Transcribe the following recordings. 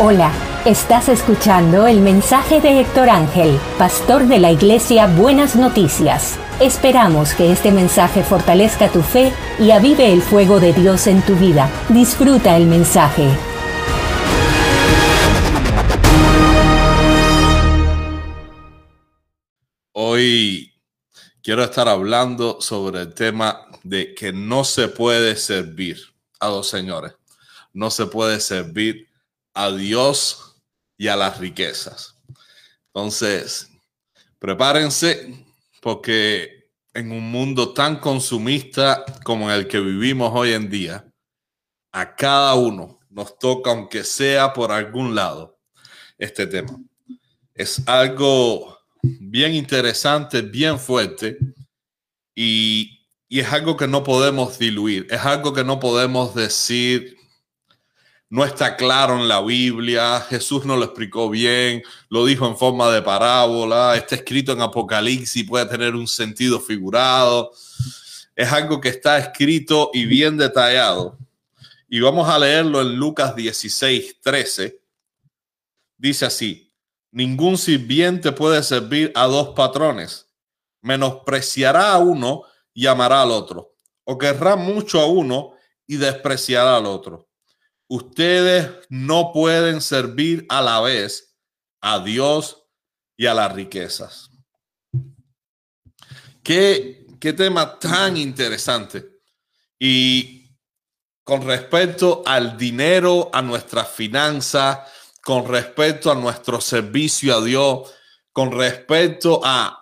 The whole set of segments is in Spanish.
Hola, estás escuchando el mensaje de Héctor Ángel, pastor de la iglesia Buenas Noticias. Esperamos que este mensaje fortalezca tu fe y avive el fuego de Dios en tu vida. Disfruta el mensaje. Hoy quiero estar hablando sobre el tema de que no se puede servir a dos señores. No se puede servir a Dios y a las riquezas. Entonces, prepárense porque en un mundo tan consumista como el que vivimos hoy en día, a cada uno nos toca, aunque sea por algún lado, este tema. Es algo bien interesante, bien fuerte y, y es algo que no podemos diluir, es algo que no podemos decir no está claro en la Biblia, Jesús no lo explicó bien, lo dijo en forma de parábola, está escrito en Apocalipsis, puede tener un sentido figurado. Es algo que está escrito y bien detallado. Y vamos a leerlo en Lucas 16, 13. Dice así, ningún sirviente puede servir a dos patrones, menospreciará a uno y amará al otro, o querrá mucho a uno y despreciará al otro ustedes no pueden servir a la vez a Dios y a las riquezas. Qué, qué tema tan interesante. Y con respecto al dinero, a nuestras finanzas, con respecto a nuestro servicio a Dios, con respecto a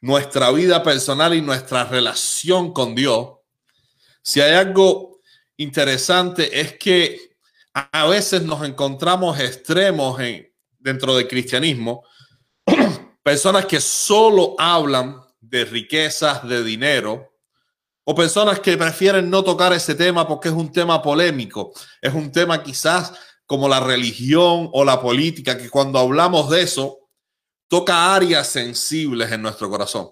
nuestra vida personal y nuestra relación con Dios, si hay algo interesante es que a veces nos encontramos extremos en, dentro del cristianismo, personas que solo hablan de riquezas, de dinero, o personas que prefieren no tocar ese tema porque es un tema polémico, es un tema quizás como la religión o la política, que cuando hablamos de eso, toca áreas sensibles en nuestro corazón.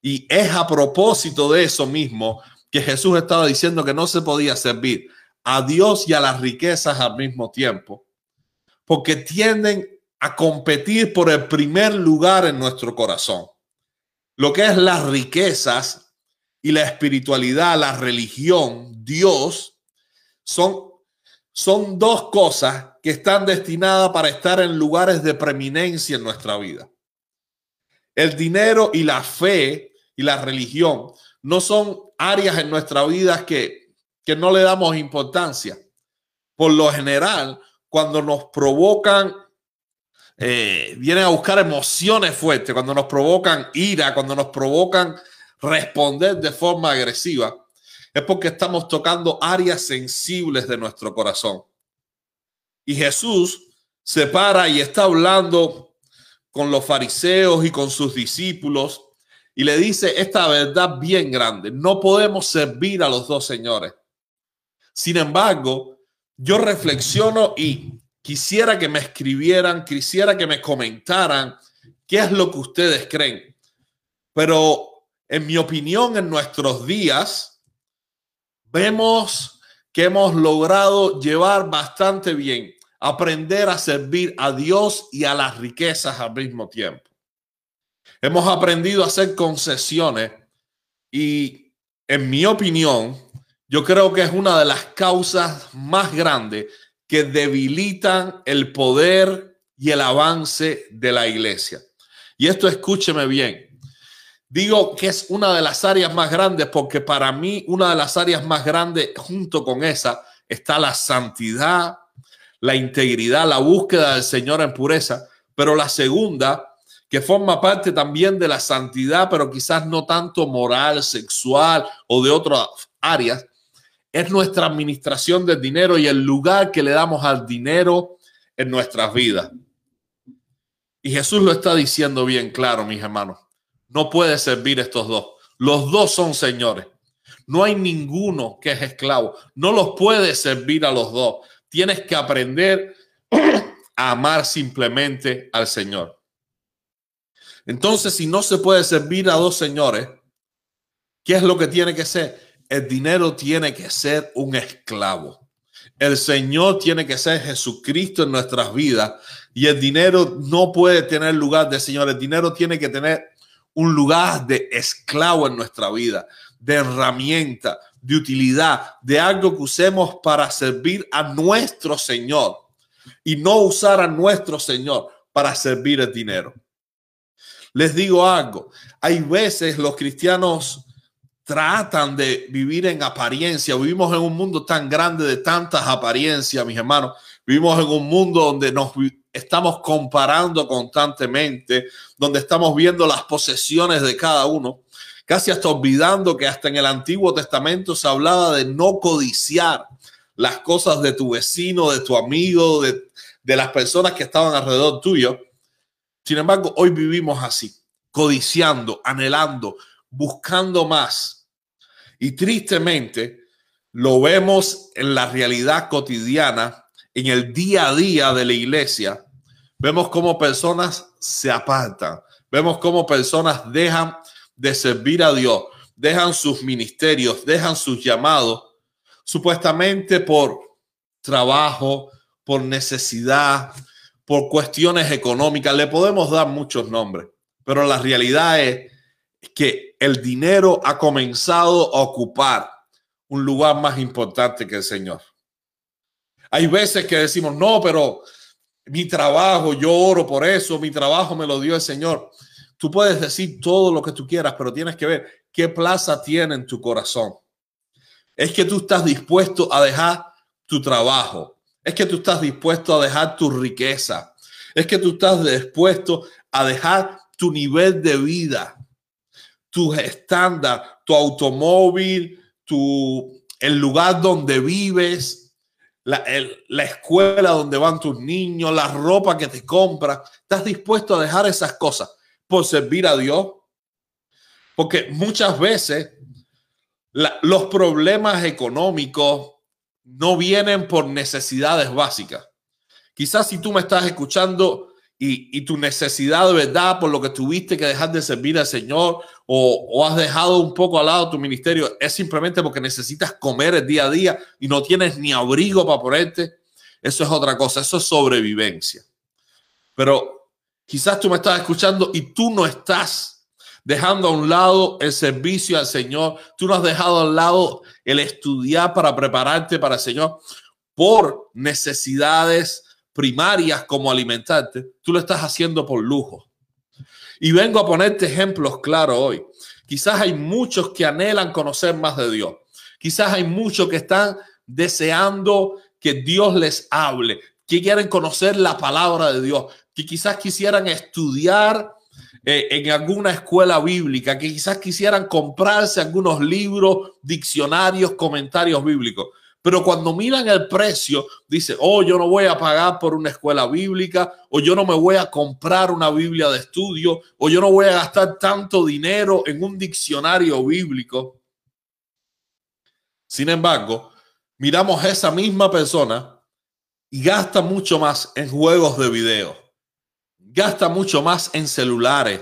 Y es a propósito de eso mismo que Jesús estaba diciendo que no se podía servir a Dios y a las riquezas al mismo tiempo, porque tienden a competir por el primer lugar en nuestro corazón. Lo que es las riquezas y la espiritualidad, la religión, Dios, son, son dos cosas que están destinadas para estar en lugares de preeminencia en nuestra vida. El dinero y la fe y la religión no son áreas en nuestra vida que que no le damos importancia. Por lo general, cuando nos provocan, eh, vienen a buscar emociones fuertes, cuando nos provocan ira, cuando nos provocan responder de forma agresiva, es porque estamos tocando áreas sensibles de nuestro corazón. Y Jesús se para y está hablando con los fariseos y con sus discípulos y le dice esta verdad bien grande. No podemos servir a los dos señores. Sin embargo, yo reflexiono y quisiera que me escribieran, quisiera que me comentaran qué es lo que ustedes creen. Pero en mi opinión, en nuestros días, vemos que hemos logrado llevar bastante bien, aprender a servir a Dios y a las riquezas al mismo tiempo. Hemos aprendido a hacer concesiones y, en mi opinión, yo creo que es una de las causas más grandes que debilitan el poder y el avance de la iglesia. Y esto escúcheme bien. Digo que es una de las áreas más grandes porque para mí una de las áreas más grandes junto con esa está la santidad, la integridad, la búsqueda del Señor en pureza. Pero la segunda, que forma parte también de la santidad, pero quizás no tanto moral, sexual o de otras áreas, es nuestra administración del dinero y el lugar que le damos al dinero en nuestras vidas. Y Jesús lo está diciendo bien claro, mis hermanos. No puede servir estos dos. Los dos son señores. No hay ninguno que es esclavo. No los puede servir a los dos. Tienes que aprender a amar simplemente al Señor. Entonces, si no se puede servir a dos señores, ¿qué es lo que tiene que ser? El dinero tiene que ser un esclavo. El Señor tiene que ser Jesucristo en nuestras vidas y el dinero no puede tener lugar de Señor. El dinero tiene que tener un lugar de esclavo en nuestra vida, de herramienta, de utilidad, de algo que usemos para servir a nuestro Señor y no usar a nuestro Señor para servir el dinero. Les digo algo, hay veces los cristianos tratan de vivir en apariencia. Vivimos en un mundo tan grande de tantas apariencias, mis hermanos. Vivimos en un mundo donde nos estamos comparando constantemente, donde estamos viendo las posesiones de cada uno, casi hasta olvidando que hasta en el Antiguo Testamento se hablaba de no codiciar las cosas de tu vecino, de tu amigo, de, de las personas que estaban alrededor tuyo. Sin embargo, hoy vivimos así, codiciando, anhelando, buscando más y tristemente lo vemos en la realidad cotidiana, en el día a día de la iglesia. Vemos cómo personas se apartan, vemos cómo personas dejan de servir a Dios, dejan sus ministerios, dejan sus llamados, supuestamente por trabajo, por necesidad, por cuestiones económicas. Le podemos dar muchos nombres, pero la realidad es que el dinero ha comenzado a ocupar un lugar más importante que el Señor. Hay veces que decimos, no, pero mi trabajo, yo oro por eso, mi trabajo me lo dio el Señor. Tú puedes decir todo lo que tú quieras, pero tienes que ver qué plaza tiene en tu corazón. Es que tú estás dispuesto a dejar tu trabajo. Es que tú estás dispuesto a dejar tu riqueza. Es que tú estás dispuesto a dejar tu nivel de vida tu estándar, tu automóvil, tu, el lugar donde vives, la, la, escuela donde van tus niños, la ropa que te compras. ¿Estás dispuesto a dejar esas cosas por servir a Dios? Porque muchas veces los problemas económicos no vienen por necesidades básicas. Quizás si tú me estás escuchando y, tu necesidad de verdad por lo que tuviste que dejar de servir al Señor o, has dejado un poco al lado tu ministerio es simplemente porque necesitas comer el día a día y no tienes ni abrigo para ponerte, eso es otra cosa, eso es sobrevivencia. Pero quizás tú me estás escuchando y tú no estás dejando a un lado el servicio al Señor, tú no has dejado al lado el estudiar para prepararte para el Señor por necesidades primarias como alimentarte, tú lo estás haciendo por lujo. Y vengo a ponerte ejemplos claros hoy. Quizás hay muchos que anhelan conocer más de Dios. Quizás hay muchos que están deseando que Dios les hable, que quieren conocer la palabra de Dios, que quizás quisieran estudiar eh, en alguna escuela bíblica, que quizás quisieran comprarse algunos libros, diccionarios, comentarios bíblicos. Pero cuando miran el precio, dice, oh, yo no voy a pagar por una escuela bíblica, o yo no me voy a comprar una Biblia de estudio, o yo no voy a gastar tanto dinero en un diccionario bíblico. Sin embargo, miramos a esa misma persona y gasta mucho más en juegos de video, gasta mucho más en celulares,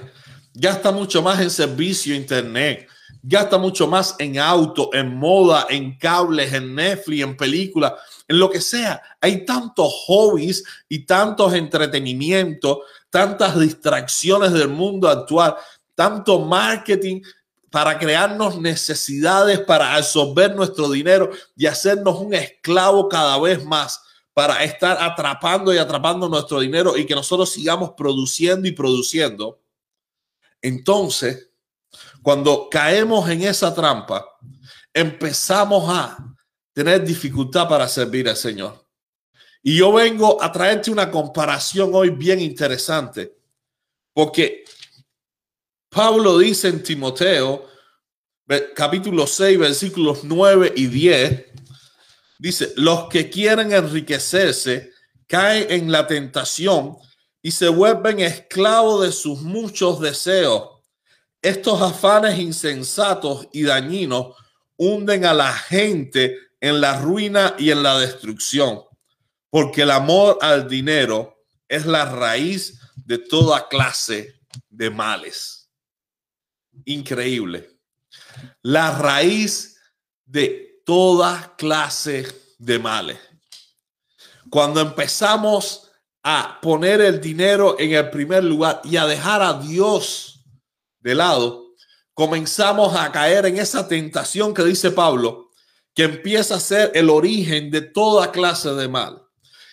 gasta mucho más en servicio internet, gasta mucho más en auto, en moda, en cables, en Netflix, en películas, en lo que sea. Hay tantos hobbies y tantos entretenimientos, tantas distracciones del mundo actual, tanto marketing para crearnos necesidades para absorber nuestro dinero y hacernos un esclavo cada vez más para estar atrapando y atrapando nuestro dinero y que nosotros sigamos produciendo y produciendo. Entonces, cuando caemos en esa trampa, empezamos a tener dificultad para servir al Señor. Y yo vengo a traerte una comparación hoy bien interesante, porque Pablo dice en Timoteo, capítulo 6, versículos 9 y 10, dice, los que quieren enriquecerse caen en la tentación y se vuelven esclavos de sus muchos deseos estos afanes insensatos y dañinos hunden a la gente en la ruina y en la destrucción, porque el amor al dinero es la raíz de toda clase de males. Increíble. La raíz de toda clase de males. cuando empezamos a poner el dinero en el primer lugar y a dejar a Dios de lado, comenzamos a caer en esa tentación que dice Pablo, que empieza a ser el origen de toda clase de mal.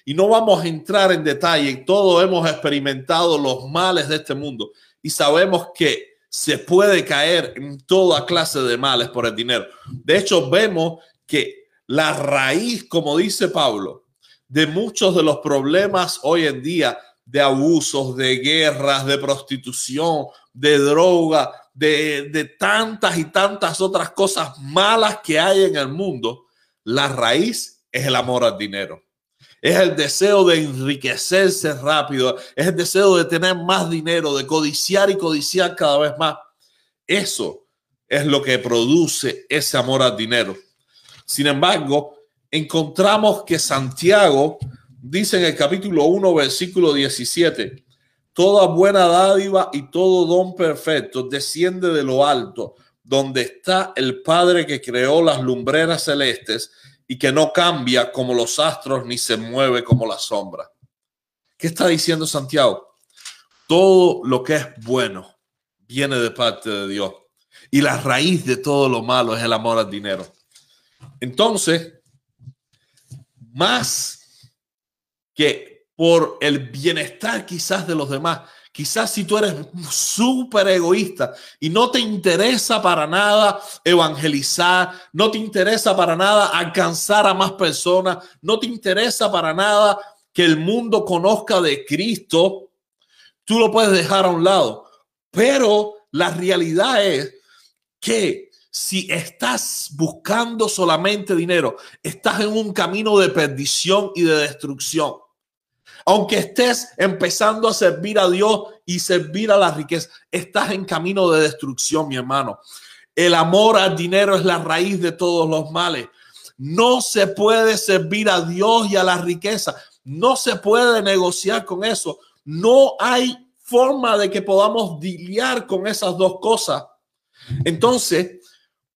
Y no vamos a entrar en detalle, todos hemos experimentado los males de este mundo y sabemos que se puede caer en toda clase de males por el dinero. De hecho, vemos que la raíz, como dice Pablo, de muchos de los problemas hoy en día, de abusos, de guerras, de prostitución, de droga, de, de tantas y tantas otras cosas malas que hay en el mundo, la raíz es el amor al dinero. Es el deseo de enriquecerse rápido, es el deseo de tener más dinero, de codiciar y codiciar cada vez más. Eso es lo que produce ese amor al dinero. Sin embargo, encontramos que Santiago dice en el capítulo 1, versículo 17, toda buena dádiva y todo don perfecto desciende de lo alto, donde está el Padre que creó las lumbreras celestes y que no cambia como los astros ni se mueve como la sombra. ¿Qué está diciendo Santiago? Todo lo que es bueno viene de parte de Dios. Y la raíz de todo lo malo es el amor al dinero. Entonces, más que por el bienestar quizás de los demás, quizás si tú eres súper egoísta y no te interesa para nada evangelizar, no te interesa para nada alcanzar a más personas, no te interesa para nada que el mundo conozca de Cristo, tú lo puedes dejar a un lado. Pero la realidad es que si estás buscando solamente dinero, estás en un camino de perdición y de destrucción. Aunque estés empezando a servir a Dios y servir a la riqueza, estás en camino de destrucción, mi hermano. El amor al dinero es la raíz de todos los males. No se puede servir a Dios y a la riqueza. No se puede negociar con eso. No hay forma de que podamos lidiar con esas dos cosas. Entonces,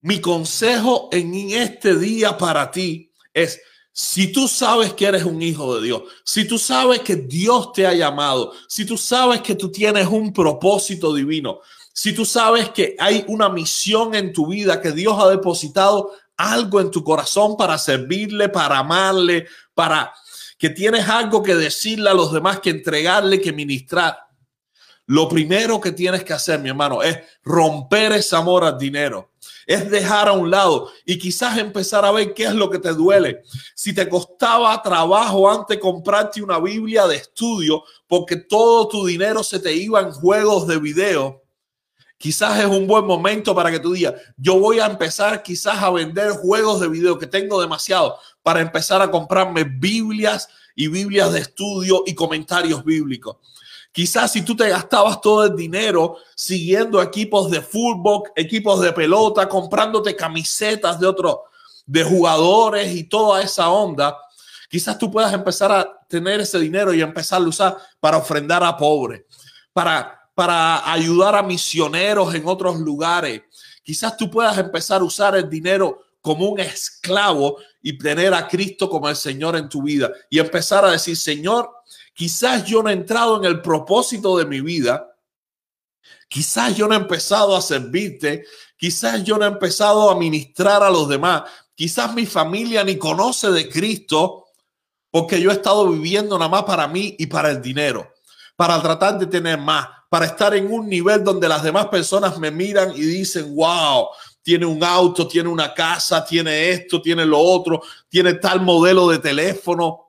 mi consejo en este día para ti es, si tú sabes que eres un hijo de Dios, si tú sabes que Dios te ha llamado, si tú sabes que tú tienes un propósito divino, si tú sabes que hay una misión en tu vida, que Dios ha depositado algo en tu corazón para servirle, para amarle, para que tienes algo que decirle a los demás, que entregarle, que ministrar. Lo primero que tienes que hacer, mi hermano, es romper ese amor al dinero es dejar a un lado y quizás empezar a ver qué es lo que te duele. Si te costaba trabajo antes comprarte una Biblia de estudio porque todo tu dinero se te iba en juegos de video, quizás es un buen momento para que tú digas, yo voy a empezar quizás a vender juegos de video que tengo demasiado para empezar a comprarme Biblias y Biblias de estudio y comentarios bíblicos. Quizás si tú te gastabas todo el dinero siguiendo equipos de fútbol, equipos de pelota, comprándote camisetas de otros, de jugadores y toda esa onda, quizás tú puedas empezar a tener ese dinero y empezar a usar para ofrendar a pobres, para, para ayudar a misioneros en otros lugares. Quizás tú puedas empezar a usar el dinero como un esclavo y tener a Cristo como el Señor en tu vida y empezar a decir, Señor, Quizás yo no he entrado en el propósito de mi vida. Quizás yo no he empezado a servirte. Quizás yo no he empezado a ministrar a los demás. Quizás mi familia ni conoce de Cristo porque yo he estado viviendo nada más para mí y para el dinero, para tratar de tener más, para estar en un nivel donde las demás personas me miran y dicen, wow, tiene un auto, tiene una casa, tiene esto, tiene lo otro, tiene tal modelo de teléfono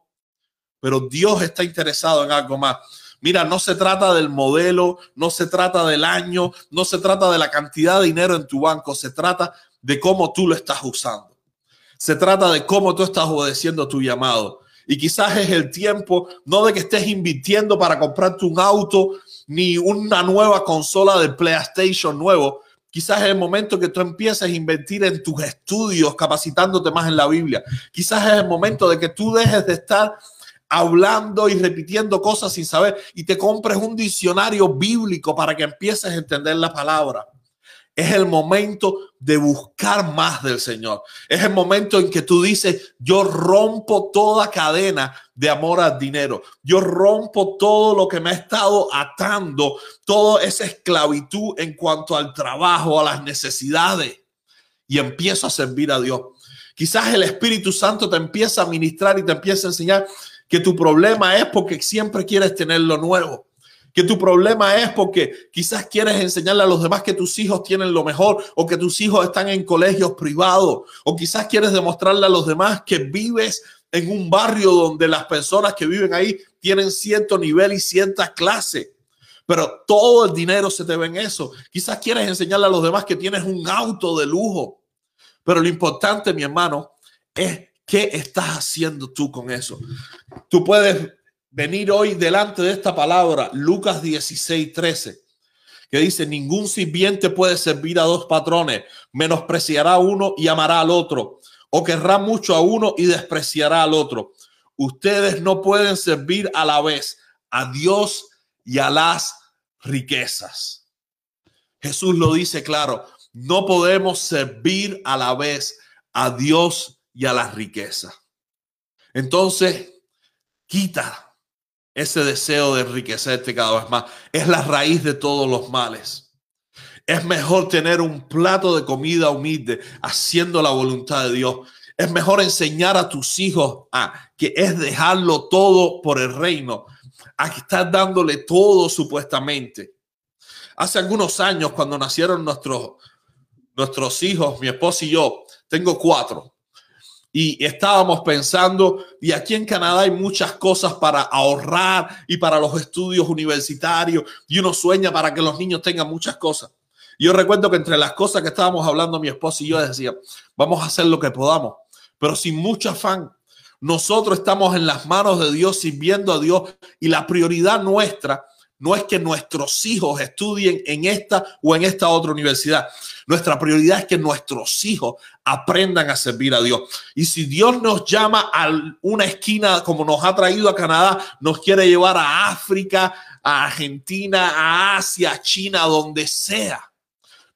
pero Dios está interesado en algo más. Mira, no se trata del modelo, no se trata del año, no se trata de la cantidad de dinero en tu banco, se trata de cómo tú lo estás usando. Se trata de cómo tú estás obedeciendo tu llamado. Y quizás es el tiempo, no de que estés invirtiendo para comprarte un auto ni una nueva consola de PlayStation nuevo. Quizás es el momento que tú empieces a invertir en tus estudios, capacitándote más en la Biblia. Quizás es el momento de que tú dejes de estar hablando y repitiendo cosas sin saber y te compres un diccionario bíblico para que empieces a entender la palabra. Es el momento de buscar más del Señor. Es el momento en que tú dices, yo rompo toda cadena de amor al dinero. Yo rompo todo lo que me ha estado atando, toda esa esclavitud en cuanto al trabajo, a las necesidades y empiezo a servir a Dios. Quizás el Espíritu Santo te empieza a ministrar y te empieza a enseñar que tu problema es porque siempre quieres tener lo nuevo. Que tu problema es porque quizás quieres enseñarle a los demás que tus hijos tienen lo mejor o que tus hijos están en colegios privados o quizás quieres demostrarle a los demás que vives en un barrio donde las personas que viven ahí tienen cierto nivel y cierta clase. Pero todo el dinero se te ve en eso. Quizás quieres enseñarle a los demás que tienes un auto de lujo. Pero lo importante, mi hermano, es qué estás haciendo tú con eso. Tú puedes venir hoy delante de esta palabra, Lucas 16, 13, que dice, ningún sirviente puede servir a dos patrones, menospreciará uno y amará al otro, o querrá mucho a uno y despreciará al otro. Ustedes no pueden servir a la vez a Dios y a las riquezas. Jesús lo dice claro, no podemos servir a la vez a Dios y a la riqueza. Entonces, quita ese deseo de enriquecerte cada vez más. Es la raíz de todos los males. Es mejor tener un plato de comida humilde haciendo la voluntad de Dios. Es mejor enseñar a tus hijos a que es dejarlo todo por el reino, a que estás dándole todo supuestamente. Hace algunos años, cuando nacieron nuestros, nuestros hijos, mi esposo y yo, tengo cuatro, y estábamos pensando, y aquí en Canadá hay muchas cosas para ahorrar y para los estudios universitarios, y uno sueña para que los niños tengan muchas cosas. Yo recuerdo que entre las cosas que estábamos hablando mi esposo y yo decía, vamos a hacer lo que podamos, pero sin mucho afán. Nosotros estamos en las manos de Dios sirviendo a Dios y la prioridad nuestra no es que nuestros hijos estudien en esta o en esta otra universidad. Nuestra prioridad es que nuestros hijos aprendan a servir a Dios. Y si Dios nos llama a una esquina como nos ha traído a Canadá, nos quiere llevar a África, a Argentina, a Asia, a China, donde sea.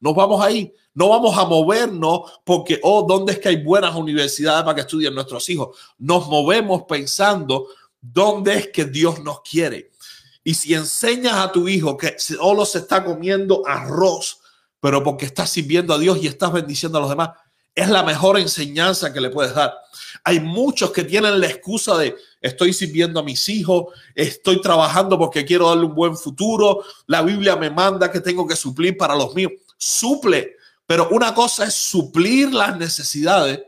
Nos vamos ahí. No vamos a movernos porque, oh, ¿dónde es que hay buenas universidades para que estudien nuestros hijos? Nos movemos pensando dónde es que Dios nos quiere. Y si enseñas a tu hijo que solo se está comiendo arroz, pero porque estás sirviendo a Dios y estás bendiciendo a los demás, es la mejor enseñanza que le puedes dar. Hay muchos que tienen la excusa de estoy sirviendo a mis hijos, estoy trabajando porque quiero darle un buen futuro, la Biblia me manda que tengo que suplir para los míos. Suple, pero una cosa es suplir las necesidades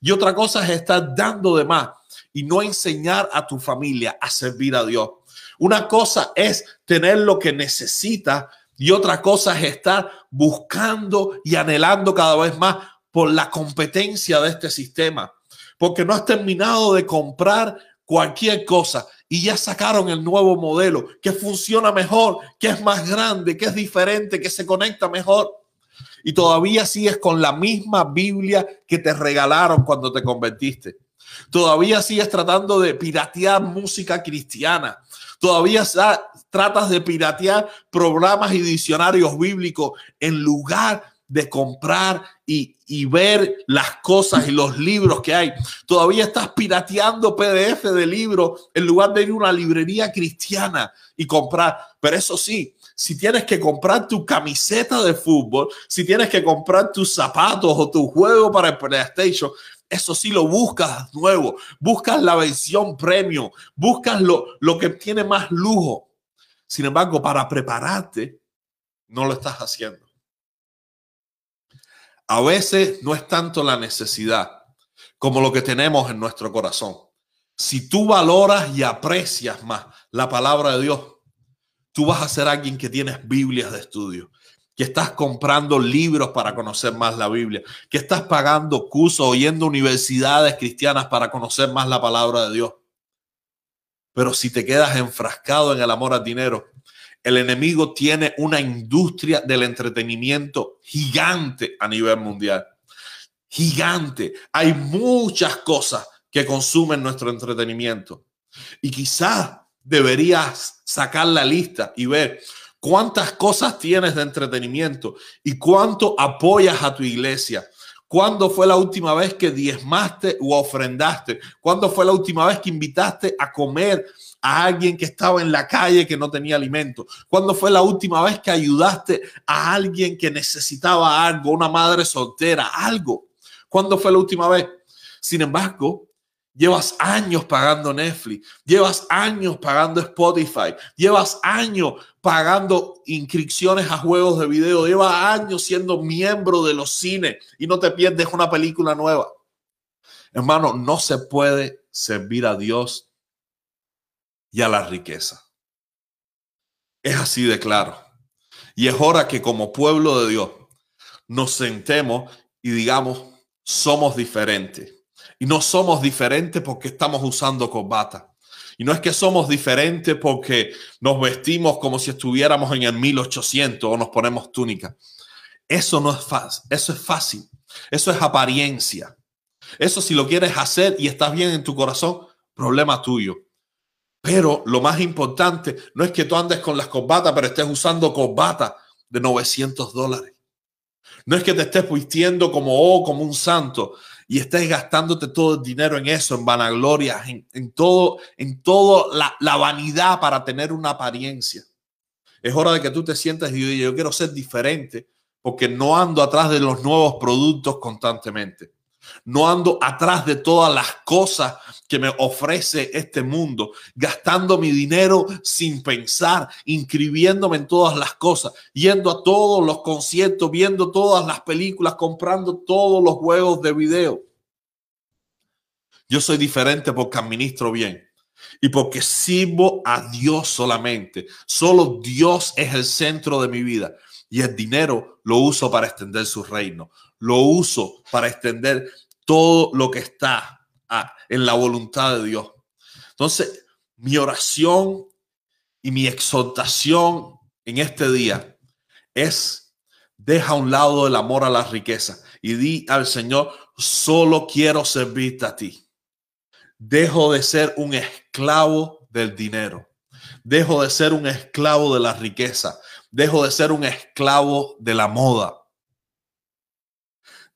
y otra cosa es estar dando de más y no enseñar a tu familia a servir a Dios. Una cosa es tener lo que necesita y otra cosa es estar buscando y anhelando cada vez más por la competencia de este sistema. Porque no has terminado de comprar cualquier cosa y ya sacaron el nuevo modelo que funciona mejor, que es más grande, que es diferente, que se conecta mejor. Y todavía sigues con la misma Biblia que te regalaron cuando te convertiste. Todavía sigues tratando de piratear música cristiana. Todavía tratas de piratear programas y diccionarios bíblicos en lugar de comprar y, y, ver las cosas y los libros que hay. Todavía estás pirateando PDF de libros en lugar de ir a una librería cristiana y comprar. Pero eso sí, si tienes que comprar tu camiseta de fútbol, si tienes que comprar tus zapatos o tu juego para el PlayStation, eso sí lo buscas nuevo, buscas la versión premium, buscas lo, lo que tiene más lujo. Sin embargo, para prepararte, no lo estás haciendo. A veces no es tanto la necesidad como lo que tenemos en nuestro corazón. Si tú valoras y aprecias más la palabra de Dios, tú vas a ser alguien que tienes Biblias de estudio, que estás comprando libros para conocer más la Biblia, que estás pagando cursos, oyendo universidades cristianas para conocer más la palabra de Dios. Pero si te quedas enfrascado en el amor al dinero, el enemigo tiene una industria del entretenimiento gigante a nivel mundial. Gigante. Hay muchas cosas que consumen nuestro entretenimiento. Y quizás deberías sacar la lista y ver cuántas cosas tienes de entretenimiento y cuánto apoyas a tu iglesia, ¿Cuándo fue la última vez que diezmaste o ofrendaste? ¿Cuándo fue la última vez que invitaste a comer a alguien que estaba en la calle que no tenía alimento? ¿Cuándo fue la última vez que ayudaste a alguien que necesitaba algo, una madre soltera, algo? ¿Cuándo fue la última vez? Sin embargo, Llevas años pagando Netflix, llevas años pagando Spotify, llevas años pagando inscripciones a juegos de video, llevas años siendo miembro de los cines y no te pierdes una película nueva. Hermano, no se puede servir a Dios y a la riqueza. Es así de claro. Y es hora que como pueblo de Dios nos sentemos y digamos, somos diferentes y no somos diferentes porque estamos usando corbata. Y no es que somos diferentes porque nos vestimos como si estuviéramos en el 1800 o nos ponemos túnica. Eso no es fácil. Eso es fácil. Eso es apariencia. Eso si lo quieres hacer y estás bien en tu corazón, problema tuyo. Pero lo más importante no es que tú andes con las corbatas, pero estés usando corbata de 900 dólares. No es que te estés vistiendo como, oh, como un santo, y estés gastándote todo el dinero en eso, en vanagloria, en, en todo, en todo la, la, vanidad para tener una apariencia. Es hora de que tú te sientas y digas, yo quiero ser diferente porque no ando atrás de los nuevos productos constantemente. No ando atrás de todas las cosas que me ofrece este mundo, gastando mi dinero sin pensar, inscribiéndome en todas las cosas, yendo a todos los conciertos, viendo todas las películas, comprando todos los juegos de video. Yo soy diferente porque administro bien y porque sirvo a Dios solamente. Solo Dios es el centro de mi vida y el dinero lo uso para extender su reino lo uso para extender todo lo que está ah, en la voluntad de Dios. Entonces, mi oración y mi exhortación en este día es, deja a un lado el amor a la riqueza y di al Señor, solo quiero servirte a ti. Dejo de ser un esclavo del dinero. Dejo de ser un esclavo de la riqueza. Dejo de ser un esclavo de la moda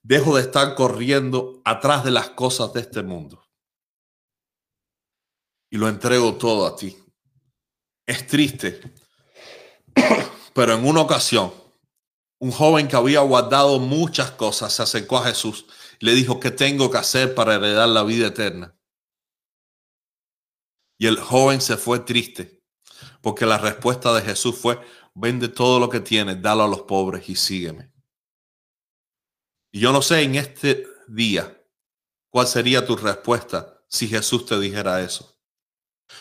Dejo de estar corriendo atrás de las cosas de este mundo. Y lo entrego todo a ti. Es triste, pero en una ocasión, un joven que había guardado muchas cosas se acercó a Jesús y le dijo, ¿qué tengo que hacer para heredar la vida eterna? Y el joven se fue triste, porque la respuesta de Jesús fue, vende todo lo que tienes, dalo a los pobres y sígueme. Y yo no sé en este día cuál sería tu respuesta si Jesús te dijera eso.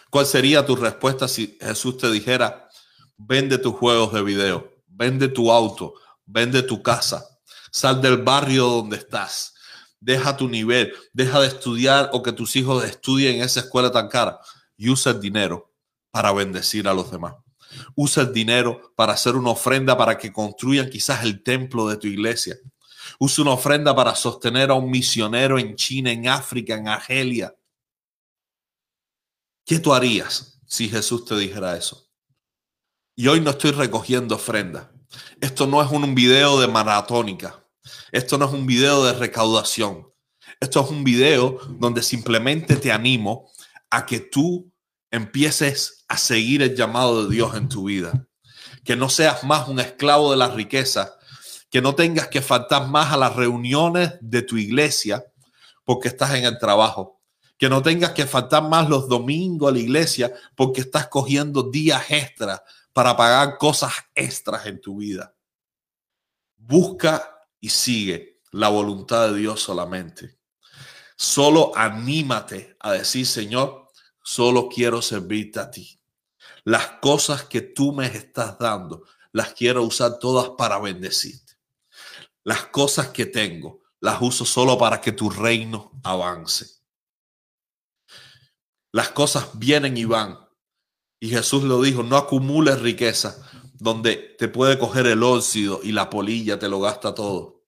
¿Cuál sería tu respuesta si Jesús te dijera, vende tus juegos de video, vende tu auto, vende tu casa, sal del barrio donde estás, deja tu nivel, deja de estudiar o que tus hijos estudien en esa escuela tan cara y usa el dinero para bendecir a los demás. Usa el dinero para hacer una ofrenda para que construyan quizás el templo de tu iglesia Usa una ofrenda para sostener a un misionero en China, en África, en Argelia. ¿Qué tú harías si Jesús te dijera eso? Y hoy no estoy recogiendo ofrenda. Esto no es un video de maratónica. Esto no es un video de recaudación. Esto es un video donde simplemente te animo a que tú empieces a seguir el llamado de Dios en tu vida. Que no seas más un esclavo de la riqueza, que no tengas que faltar más a las reuniones de tu iglesia porque estás en el trabajo, que no tengas que faltar más los domingos a la iglesia porque estás cogiendo días extras para pagar cosas extras en tu vida. Busca y sigue la voluntad de Dios solamente. Solo anímate a decir, Señor, solo quiero servirte a ti. Las cosas que tú me estás dando, las quiero usar todas para bendecir. Las cosas que tengo las uso solo para que tu reino avance. Las cosas vienen y van. Y Jesús lo dijo, no acumules riqueza donde te puede coger el óxido y la polilla te lo gasta todo.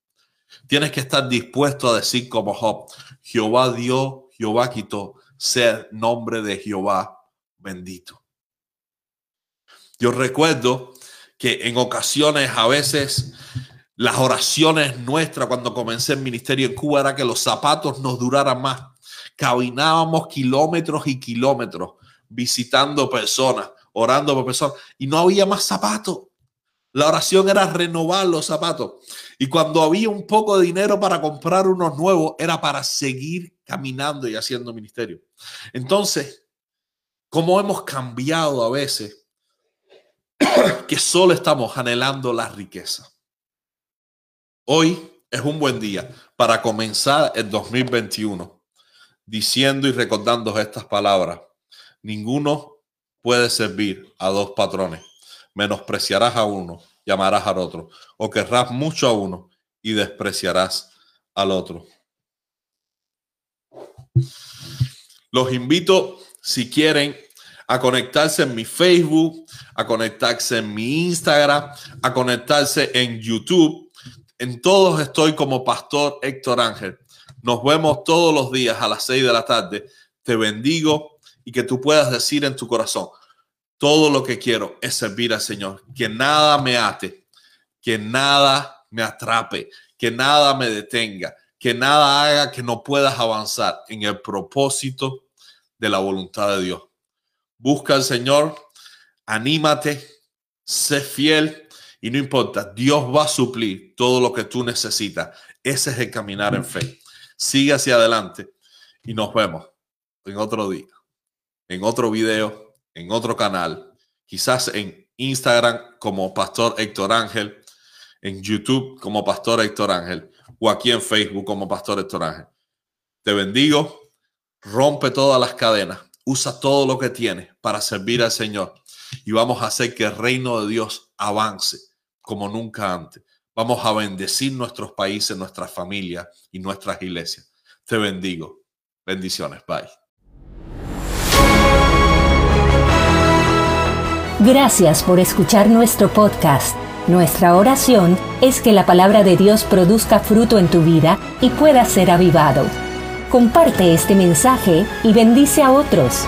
Tienes que estar dispuesto a decir como Job, Jehová dio, Jehová quitó, ser nombre de Jehová bendito. Yo recuerdo que en ocasiones a veces Las oraciones nuestras cuando comencé el ministerio en Cuba era que los zapatos nos duraran más. Caminábamos kilómetros y kilómetros visitando personas, orando por personas y no había más zapatos. La oración era renovar los zapatos. Y cuando había un poco de dinero para comprar unos nuevos, era para seguir caminando y haciendo ministerio. Entonces, ¿cómo hemos cambiado a veces que solo estamos anhelando la riqueza? Hoy es un buen día para comenzar el 2021 diciendo y recordando estas palabras. Ninguno puede servir a dos patrones menospreciarás a uno y amarás al otro, o querrás mucho a uno y despreciarás al otro. Los invito, si quieren, a conectarse en mi Facebook, a conectarse en mi Instagram, a conectarse en YouTube. En todos estoy como Pastor Héctor Ángel. Nos vemos todos los días a las seis de la tarde. Te bendigo y que tú puedas decir en tu corazón, todo lo que quiero es servir al Señor. Que nada me ate, que nada me atrape, que nada me detenga, que nada haga que no puedas avanzar en el propósito de la voluntad de Dios. Busca al Señor, anímate, sé fiel y no importa, Dios va a suplir todo lo que tú necesitas. Ese es el caminar en fe. Sigue hacia adelante y nos vemos en otro día, en otro video en otro canal, quizás en Instagram como Pastor Héctor Ángel, en YouTube como Pastor Héctor Ángel o aquí en Facebook como Pastor Héctor Ángel. Te bendigo, rompe todas las cadenas, usa todo lo que tienes para servir al Señor y vamos a hacer que el reino de Dios avance como nunca antes. Vamos a bendecir nuestros países, nuestras familias y nuestras iglesias. Te bendigo. Bendiciones. Bye. Gracias por escuchar nuestro podcast. Nuestra oración es que la palabra de Dios produzca fruto en tu vida y pueda ser avivado. Comparte este mensaje y bendice a otros.